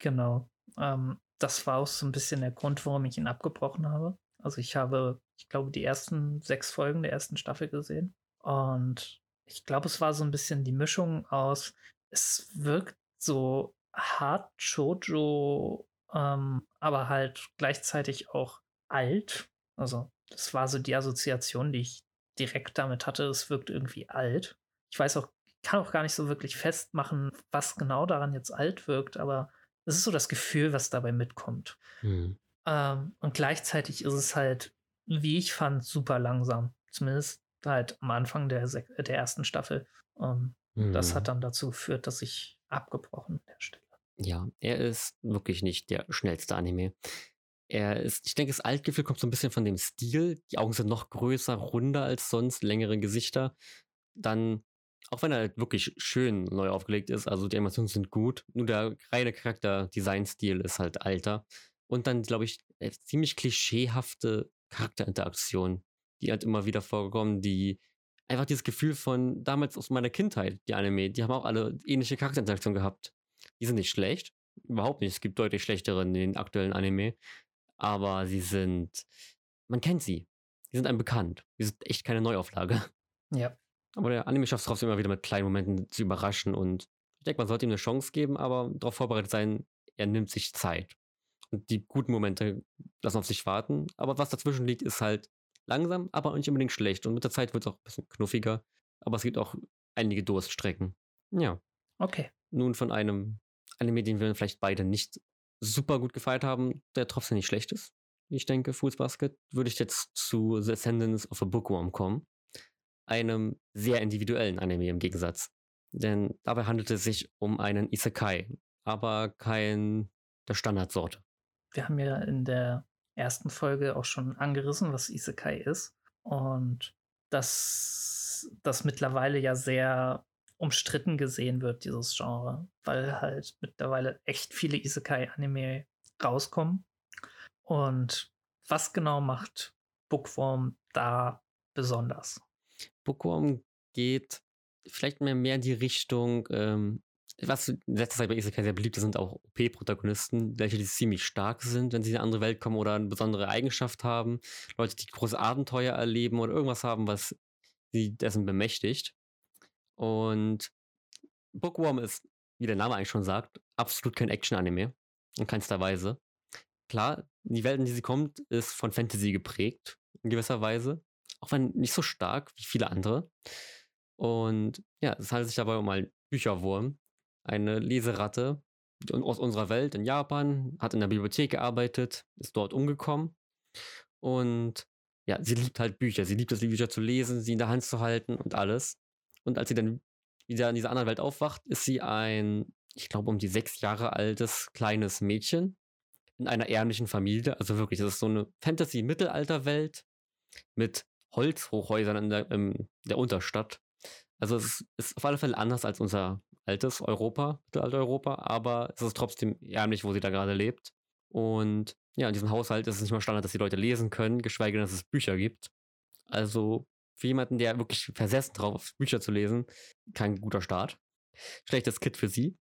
Genau. Ähm, das war auch so ein bisschen der Grund, warum ich ihn abgebrochen habe. Also ich habe, ich glaube, die ersten sechs Folgen der ersten Staffel gesehen. Und ich glaube, es war so ein bisschen die Mischung aus, es wirkt so hart Shoujo, ähm, aber halt gleichzeitig auch alt. Also das war so die Assoziation, die ich direkt damit hatte. Es wirkt irgendwie alt. Ich weiß auch, kann auch gar nicht so wirklich festmachen, was genau daran jetzt alt wirkt, aber das ist so das Gefühl, was dabei mitkommt. Mhm. Ähm, und gleichzeitig ist es halt, wie ich fand, super langsam. Zumindest halt am Anfang der, der ersten Staffel. Ähm, mhm. Das hat dann dazu geführt, dass ich abgebrochen der Stelle. Ja, er ist wirklich nicht der schnellste Anime. Er ist, ich denke, das Altgefühl kommt so ein bisschen von dem Stil. Die Augen sind noch größer, runder als sonst, längere Gesichter. Dann auch wenn er halt wirklich schön neu aufgelegt ist, also die Animationen sind gut, nur der reine Charakter-Design-Stil ist halt alter. Und dann, glaube ich, äh, ziemlich klischeehafte Charakterinteraktionen, die halt immer wieder vorkommen, die einfach dieses Gefühl von damals aus meiner Kindheit, die Anime, die haben auch alle ähnliche Charakterinteraktionen gehabt. Die sind nicht schlecht, überhaupt nicht. Es gibt deutlich schlechtere in den aktuellen Anime, aber sie sind, man kennt sie. Die sind einem bekannt. Die sind echt keine Neuauflage. Ja. Aber der Anime schafft es trotzdem immer wieder mit kleinen Momenten zu überraschen und ich denke, man sollte ihm eine Chance geben, aber darauf vorbereitet sein, er nimmt sich Zeit. Und die guten Momente lassen auf sich warten, aber was dazwischen liegt, ist halt langsam, aber nicht unbedingt schlecht. Und mit der Zeit wird es auch ein bisschen knuffiger, aber es gibt auch einige Durststrecken. Ja. Okay. Nun von einem Anime, den wir vielleicht beide nicht super gut gefeiert haben, der trotzdem nicht schlecht ist. Ich denke, Fools Basket, würde ich jetzt zu The Ascendance of a Bookworm kommen einem sehr individuellen Anime im Gegensatz. Denn dabei handelt es sich um einen Isekai, aber kein der Standardsorte. Wir haben ja in der ersten Folge auch schon angerissen, was Isekai ist. Und dass das mittlerweile ja sehr umstritten gesehen wird, dieses Genre, weil halt mittlerweile echt viele Isekai-Anime rauskommen. Und was genau macht Bookworm da besonders? Bookworm geht vielleicht mehr, mehr in die Richtung, ähm, was in letzter Zeit bei Isekai sehr beliebt ist, sind auch OP-Protagonisten, welche die ziemlich stark sind, wenn sie in eine andere Welt kommen oder eine besondere Eigenschaft haben. Leute, die große Abenteuer erleben oder irgendwas haben, was sie dessen bemächtigt. Und Bookworm ist, wie der Name eigentlich schon sagt, absolut kein Action-Anime. In keinster Weise. Klar, die Welt, in die sie kommt, ist von Fantasy geprägt, in gewisser Weise auch wenn nicht so stark wie viele andere. Und ja, es handelt sich dabei um einen Bücherwurm, eine Leseratte, aus unserer Welt in Japan, hat in der Bibliothek gearbeitet, ist dort umgekommen und ja, sie liebt halt Bücher. Sie liebt es, die Bücher zu lesen, sie in der Hand zu halten und alles. Und als sie dann wieder in dieser anderen Welt aufwacht, ist sie ein, ich glaube, um die sechs Jahre altes kleines Mädchen in einer ärmlichen Familie. Also wirklich, das ist so eine Fantasy-Mittelalter-Welt mit Holzhochhäusern in der, in der Unterstadt. Also es ist auf alle Fälle anders als unser altes Europa, Mittelalter-Europa, aber es ist trotzdem ärmlich, wo sie da gerade lebt. Und ja, in diesem Haushalt ist es nicht mal Standard, dass die Leute lesen können, geschweige denn, dass es Bücher gibt. Also für jemanden, der wirklich versessen drauf ist, Bücher zu lesen, kein guter Start. Schlechtes Kit für sie.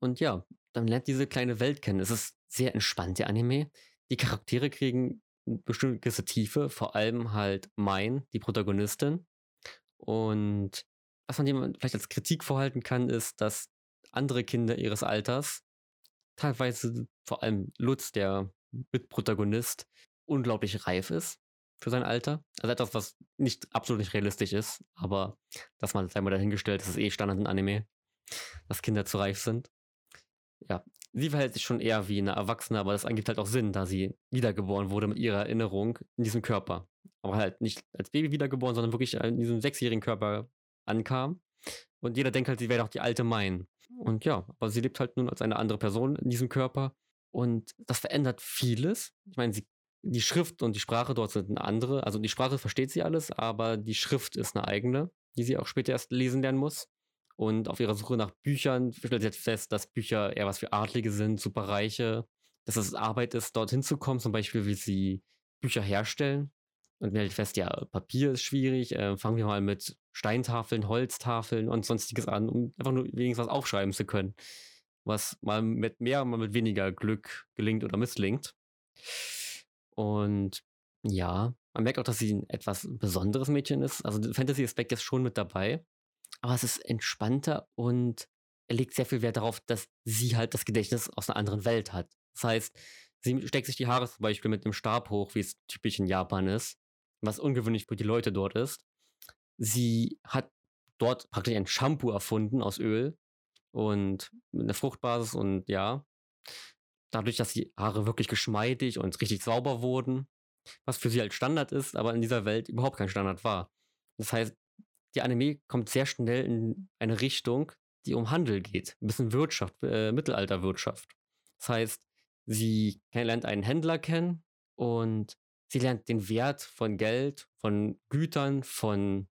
Und ja, dann lernt diese kleine Welt kennen. Es ist sehr entspannt, der Anime. Die Charaktere kriegen eine bestimmte Tiefe, vor allem halt Mein, die Protagonistin. Und was man jemand vielleicht als Kritik vorhalten kann, ist, dass andere Kinder ihres Alters, teilweise vor allem Lutz, der Mitprotagonist, unglaublich reif ist für sein Alter. Also etwas, was nicht absolut nicht realistisch ist, aber das mal einmal dahingestellt, das ist eh Standard in Anime, dass Kinder zu reif sind. Ja, sie verhält sich schon eher wie eine Erwachsene, aber das ergibt halt auch Sinn, da sie wiedergeboren wurde mit ihrer Erinnerung in diesem Körper. Aber halt nicht als Baby wiedergeboren, sondern wirklich in diesem sechsjährigen Körper ankam. Und jeder denkt halt, sie wäre doch die alte Mein. Und ja, aber sie lebt halt nun als eine andere Person in diesem Körper. Und das verändert vieles. Ich meine, sie, die Schrift und die Sprache dort sind eine andere. Also die Sprache versteht sie alles, aber die Schrift ist eine eigene, die sie auch später erst lesen lernen muss. Und auf ihrer Suche nach Büchern stellt sie jetzt fest, dass Bücher eher was für Adlige sind, Superreiche, dass es Arbeit ist, dorthin zu kommen, zum Beispiel, wie sie Bücher herstellen. Und halt fest, ja, Papier ist schwierig, äh, fangen wir mal mit Steintafeln, Holztafeln und sonstiges an, um einfach nur wenigstens was aufschreiben zu können. Was mal mit mehr, mal mit weniger Glück gelingt oder misslingt. Und ja, man merkt auch, dass sie ein etwas besonderes Mädchen ist. Also Fantasy-Aspekt ist schon mit dabei aber es ist entspannter und er legt sehr viel Wert darauf, dass sie halt das Gedächtnis aus einer anderen Welt hat. Das heißt, sie steckt sich die Haare zum Beispiel mit einem Stab hoch, wie es typisch in Japan ist, was ungewöhnlich für die Leute dort ist. Sie hat dort praktisch ein Shampoo erfunden aus Öl und mit einer Fruchtbasis und ja, dadurch, dass die Haare wirklich geschmeidig und richtig sauber wurden, was für sie halt Standard ist, aber in dieser Welt überhaupt kein Standard war. Das heißt, die Anime kommt sehr schnell in eine Richtung, die um Handel geht. Ein bisschen Wirtschaft, äh, Mittelalterwirtschaft. Das heißt, sie lernt einen Händler kennen und sie lernt den Wert von Geld, von Gütern, von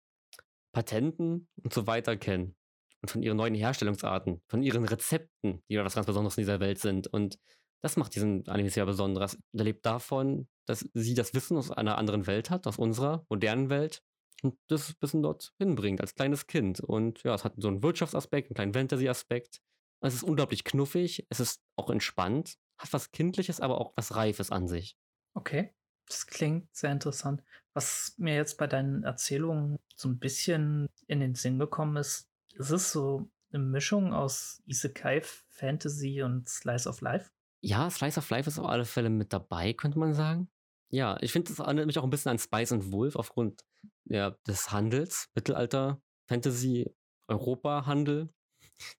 Patenten und so weiter kennen. Und von ihren neuen Herstellungsarten, von ihren Rezepten, die was ganz Besonderes in dieser Welt sind. Und das macht diesen Anime sehr besonders. Er lebt davon, dass sie das Wissen aus einer anderen Welt hat, aus unserer modernen Welt und das ein bisschen dort hinbringt als kleines Kind. Und ja, es hat so einen Wirtschaftsaspekt, einen kleinen Fantasy-Aspekt. Es ist unglaublich knuffig, es ist auch entspannt, hat was Kindliches, aber auch was Reifes an sich. Okay, das klingt sehr interessant. Was mir jetzt bei deinen Erzählungen so ein bisschen in den Sinn gekommen ist, ist es so eine Mischung aus Isekai, Fantasy und Slice of Life? Ja, Slice of Life ist auf alle Fälle mit dabei, könnte man sagen. Ja, ich finde, das erinnert mich auch ein bisschen an Spice and Wolf aufgrund ja, des Handels, Mittelalter, Fantasy, Europa-Handel.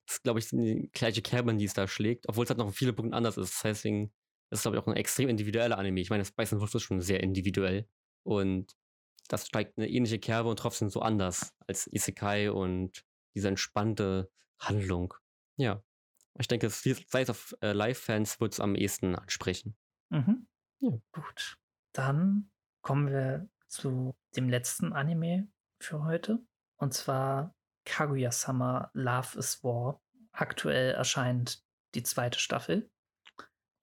Das ist, glaube ich, die gleiche Kerbe, die es da schlägt, obwohl es halt noch viele Punkte anders ist. Das heißt, deswegen ist es, glaube ich, auch ein extrem individueller Anime. Ich meine, Spice and Wolf ist schon sehr individuell und das steigt eine ähnliche Kerbe und trotzdem so anders als Isekai und diese entspannte Handlung. Ja. Ich denke, Size of äh, Live-Fans wird es am ehesten ansprechen. Mhm. Ja. Gut. Dann kommen wir zu dem letzten Anime für heute. Und zwar Kaguya-sama Love is War. Aktuell erscheint die zweite Staffel.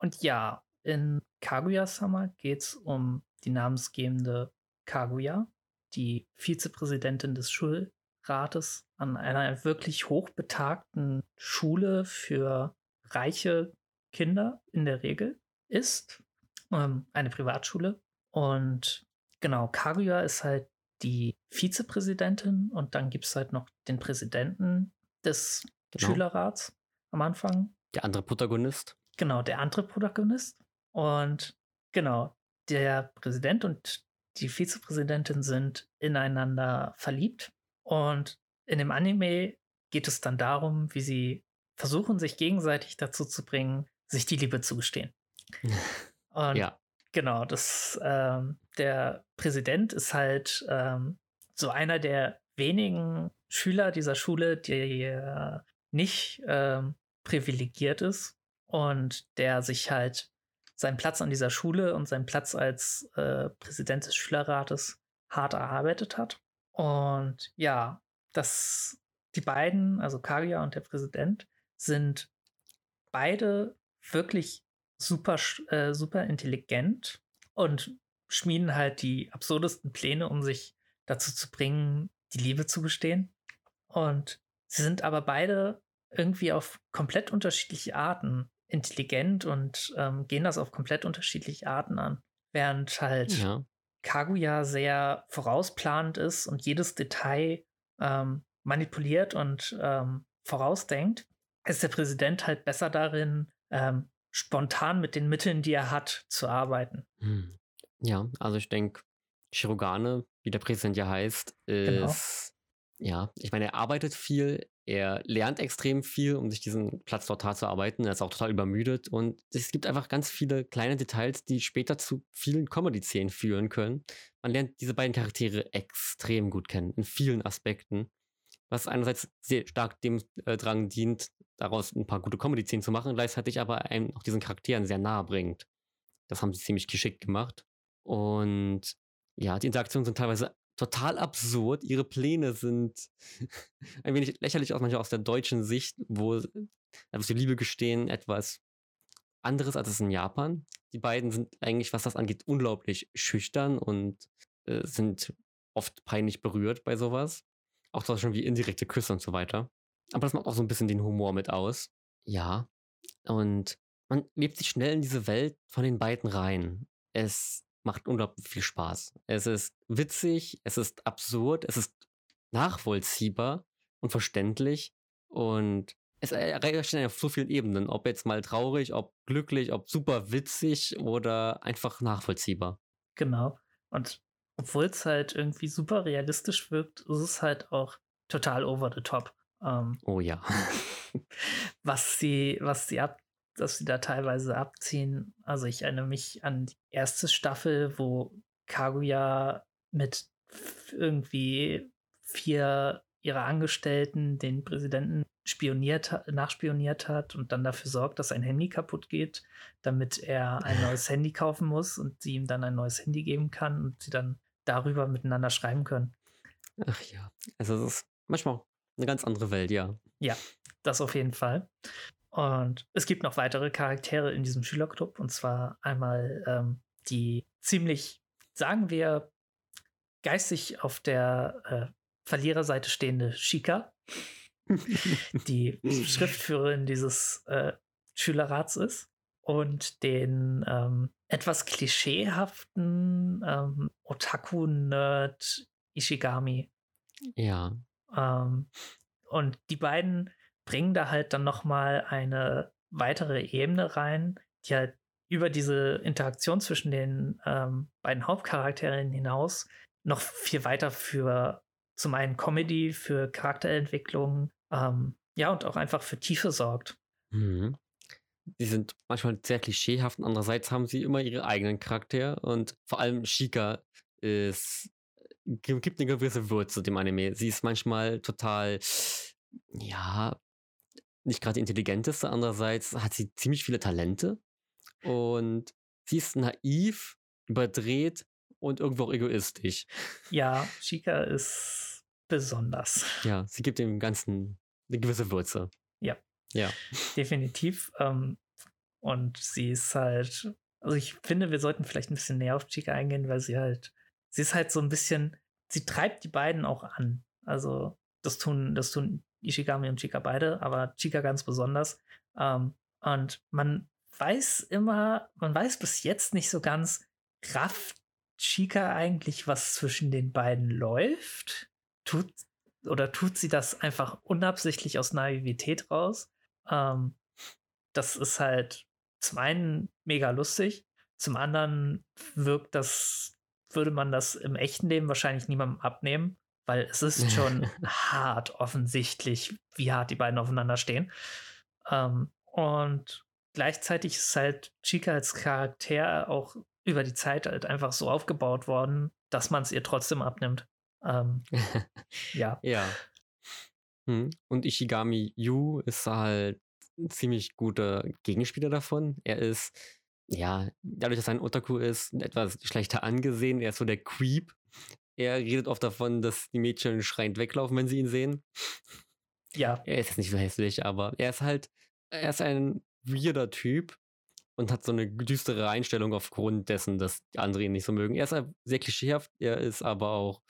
Und ja, in Kaguya-sama geht es um die namensgebende Kaguya, die Vizepräsidentin des Schulrates an einer wirklich hochbetagten Schule für reiche Kinder in der Regel ist. Ähm, eine Privatschule. Und genau, Kaguya ist halt die Vizepräsidentin und dann gibt es halt noch den Präsidenten des genau. Schülerrats am Anfang. Der andere Protagonist. Genau, der andere Protagonist. Und genau, der Präsident und die Vizepräsidentin sind ineinander verliebt. Und in dem Anime geht es dann darum, wie sie versuchen sich gegenseitig dazu zu bringen, sich die Liebe zugestehen. Und ja. genau, das, ähm, der Präsident ist halt ähm, so einer der wenigen Schüler dieser Schule, die äh, nicht ähm, privilegiert ist und der sich halt seinen Platz an dieser Schule und seinen Platz als äh, Präsident des Schülerrates hart erarbeitet hat. Und ja, dass die beiden, also Kaguya und der Präsident, sind beide wirklich super, äh, super intelligent und schmieden halt die absurdesten Pläne, um sich dazu zu bringen, die Liebe zu bestehen. Und sie sind aber beide irgendwie auf komplett unterschiedliche Arten intelligent und ähm, gehen das auf komplett unterschiedliche Arten an. Während halt ja. Kaguya sehr vorausplanend ist und jedes Detail ähm, manipuliert und ähm, vorausdenkt, ist der Präsident halt besser darin, ähm, spontan mit den Mitteln, die er hat, zu arbeiten. Hm. Ja, also ich denke, Shirogane, wie der Präsident ja heißt, genau. ist, genau. ja, ich meine, er arbeitet viel, er lernt extrem viel, um sich diesen Platz dort hart zu arbeiten. Er ist auch total übermüdet und es gibt einfach ganz viele kleine Details, die später zu vielen Comedy-Szenen führen können. Man lernt diese beiden Charaktere extrem gut kennen, in vielen Aspekten. Was einerseits sehr stark dem äh, Drang dient, daraus ein paar gute Comedy-Szenen zu machen, gleichzeitig aber einem auch diesen Charakteren sehr nahe bringt. Das haben sie ziemlich geschickt gemacht. Und ja, die Interaktionen sind teilweise total absurd. Ihre Pläne sind ein wenig lächerlich aus manchmal aus der deutschen Sicht, wo etwas die Liebe gestehen etwas anderes als es in Japan. Die beiden sind eigentlich, was das angeht, unglaublich schüchtern und äh, sind oft peinlich berührt bei sowas. Auch zum Beispiel wie indirekte Küsse und so weiter. Aber das macht auch so ein bisschen den Humor mit aus. Ja. Und man lebt sich schnell in diese Welt von den beiden rein. Es macht unglaublich viel Spaß. Es ist witzig, es ist absurd, es ist nachvollziehbar und verständlich und es erreicht auf so vielen Ebenen, ob jetzt mal traurig, ob glücklich, ob super witzig oder einfach nachvollziehbar. Genau. Und obwohl es halt irgendwie super realistisch wirkt, ist es halt auch total over the top. Ähm, oh ja. was sie, was sie ab, dass sie da teilweise abziehen. Also ich erinnere mich an die erste Staffel, wo Kaguya mit irgendwie vier ihrer Angestellten den Präsidenten spioniert, nachspioniert hat und dann dafür sorgt, dass sein Handy kaputt geht, damit er ein neues Handy kaufen muss und sie ihm dann ein neues Handy geben kann und sie dann darüber miteinander schreiben können. Ach ja, also es ist manchmal eine ganz andere Welt, ja. Ja, das auf jeden Fall. Und es gibt noch weitere Charaktere in diesem Schülerclub. Und zwar einmal ähm, die ziemlich, sagen wir, geistig auf der äh, Verliererseite stehende Shika, die Schriftführerin dieses äh, Schülerrats ist. Und den ähm, etwas klischeehaften ähm, Otaku-Nerd Ishigami. Ja. Ähm, und die beiden bringen da halt dann nochmal eine weitere Ebene rein, die halt über diese Interaktion zwischen den ähm, beiden Hauptcharakteren hinaus noch viel weiter für zum einen Comedy, für Charakterentwicklung, ähm, ja, und auch einfach für Tiefe sorgt. Mhm. Die sind manchmal sehr klischeehaft und andererseits haben sie immer ihre eigenen Charaktere und vor allem Shika ist, gibt eine gewisse Würze dem Anime. Sie ist manchmal total, ja, nicht gerade die intelligenteste, andererseits hat sie ziemlich viele Talente und sie ist naiv, überdreht und irgendwo auch egoistisch. Ja, Chica ist besonders. Ja, sie gibt dem Ganzen eine gewisse Würze. Ja. Ja. Definitiv. Ähm, und sie ist halt, also ich finde, wir sollten vielleicht ein bisschen näher auf Chica eingehen, weil sie halt, sie ist halt so ein bisschen, sie treibt die beiden auch an. Also das tun, das tun Ishigami und Chika beide, aber Chika ganz besonders. Ähm, und man weiß immer, man weiß bis jetzt nicht so ganz, rafft Chika eigentlich, was zwischen den beiden läuft? Tut oder tut sie das einfach unabsichtlich aus Naivität raus? Ähm, das ist halt zum einen mega lustig, zum anderen wirkt das, würde man das im echten Leben wahrscheinlich niemandem abnehmen weil es ist schon hart offensichtlich, wie hart die beiden aufeinander stehen. Ähm, und gleichzeitig ist halt Chica als Charakter auch über die Zeit halt einfach so aufgebaut worden, dass man es ihr trotzdem abnimmt. Ähm, ja. Ja. Hm. Und Ishigami Yu ist halt ein ziemlich guter Gegenspieler davon. Er ist, ja, dadurch, dass er ein Otaku ist, etwas schlechter angesehen. Er ist so der Creep. Er redet oft davon, dass die Mädchen schreiend weglaufen, wenn sie ihn sehen. Ja. Er ist jetzt nicht so hässlich, aber er ist halt, er ist ein weirder Typ und hat so eine düstere Einstellung aufgrund dessen, dass die anderen ihn nicht so mögen. Er ist halt sehr klischeehaft, er ist aber auch,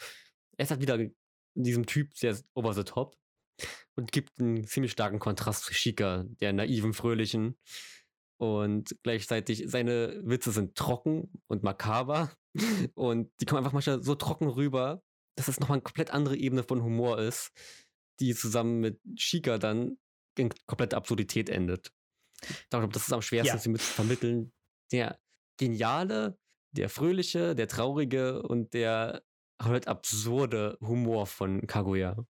er ist halt wieder in diesem Typ sehr over the top und gibt einen ziemlich starken Kontrast zu Shika, der naiven, fröhlichen. Und gleichzeitig seine Witze sind trocken und makaber. Und die kommen einfach manchmal so trocken rüber, dass es nochmal eine komplett andere Ebene von Humor ist, die zusammen mit Shika dann in komplette Absurdität endet. Ich glaube, das ist am schwersten, ja. sie mit zu vermitteln. Der geniale, der fröhliche, der traurige und der halt absurde Humor von Kaguya.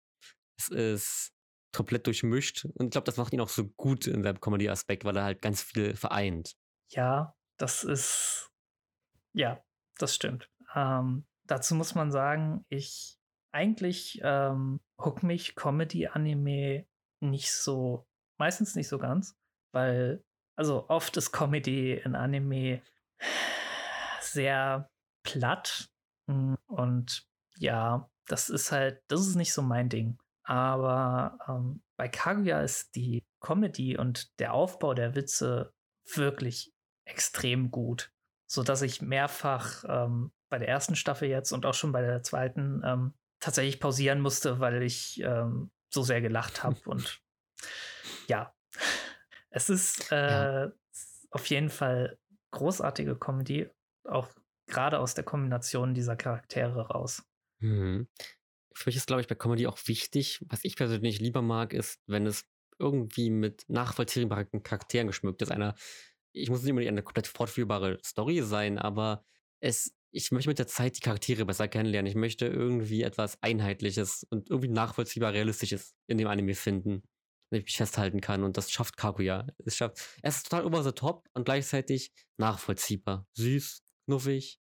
Es ist komplett durchmischt und ich glaube, das macht ihn auch so gut in seinem Comedy-Aspekt, weil er halt ganz viel vereint. Ja, das ist, ja, das stimmt. Ähm, dazu muss man sagen, ich eigentlich ähm, hook mich Comedy-Anime nicht so, meistens nicht so ganz, weil, also oft ist Comedy in Anime sehr platt hm, und ja, das ist halt, das ist nicht so mein Ding. Aber ähm, bei Kaguya ist die Comedy und der Aufbau der Witze wirklich extrem gut, so dass ich mehrfach ähm, bei der ersten Staffel jetzt und auch schon bei der zweiten ähm, tatsächlich pausieren musste, weil ich ähm, so sehr gelacht habe und ja, es ist äh, ja. auf jeden Fall großartige Comedy, auch gerade aus der Kombination dieser Charaktere raus. Mhm für mich ist, glaube ich, bei Comedy auch wichtig, was ich persönlich lieber mag, ist, wenn es irgendwie mit nachvollziehbaren Charakteren geschmückt ist. Einer, ich muss nicht unbedingt eine komplett fortführbare Story sein, aber es, ich möchte mit der Zeit die Charaktere besser kennenlernen. Ich möchte irgendwie etwas Einheitliches und irgendwie nachvollziehbar Realistisches in dem Anime finden, wenn ich mich festhalten kann. Und das schafft Kaguya. Es schafft, es ist total over the top und gleichzeitig nachvollziehbar. Süß, knuffig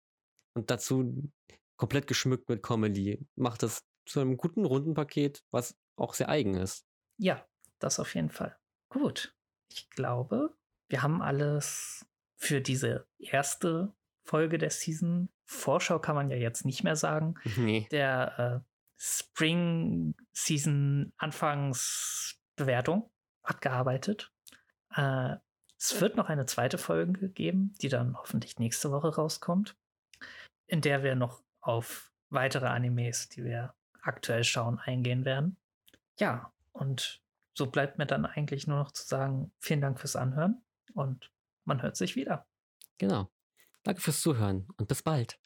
und dazu komplett geschmückt mit Comedy. Macht das zu einem guten Rundenpaket, was auch sehr eigen ist. Ja, das auf jeden Fall. Gut. Ich glaube, wir haben alles für diese erste Folge der Season. Vorschau kann man ja jetzt nicht mehr sagen. Nee. Der äh, Spring Season Anfangsbewertung hat gearbeitet. Äh, es wird noch eine zweite Folge geben, die dann hoffentlich nächste Woche rauskommt, in der wir noch auf weitere Animes, die wir aktuell schauen, eingehen werden. Ja, und so bleibt mir dann eigentlich nur noch zu sagen, vielen Dank fürs Anhören und man hört sich wieder. Genau. Danke fürs Zuhören und bis bald.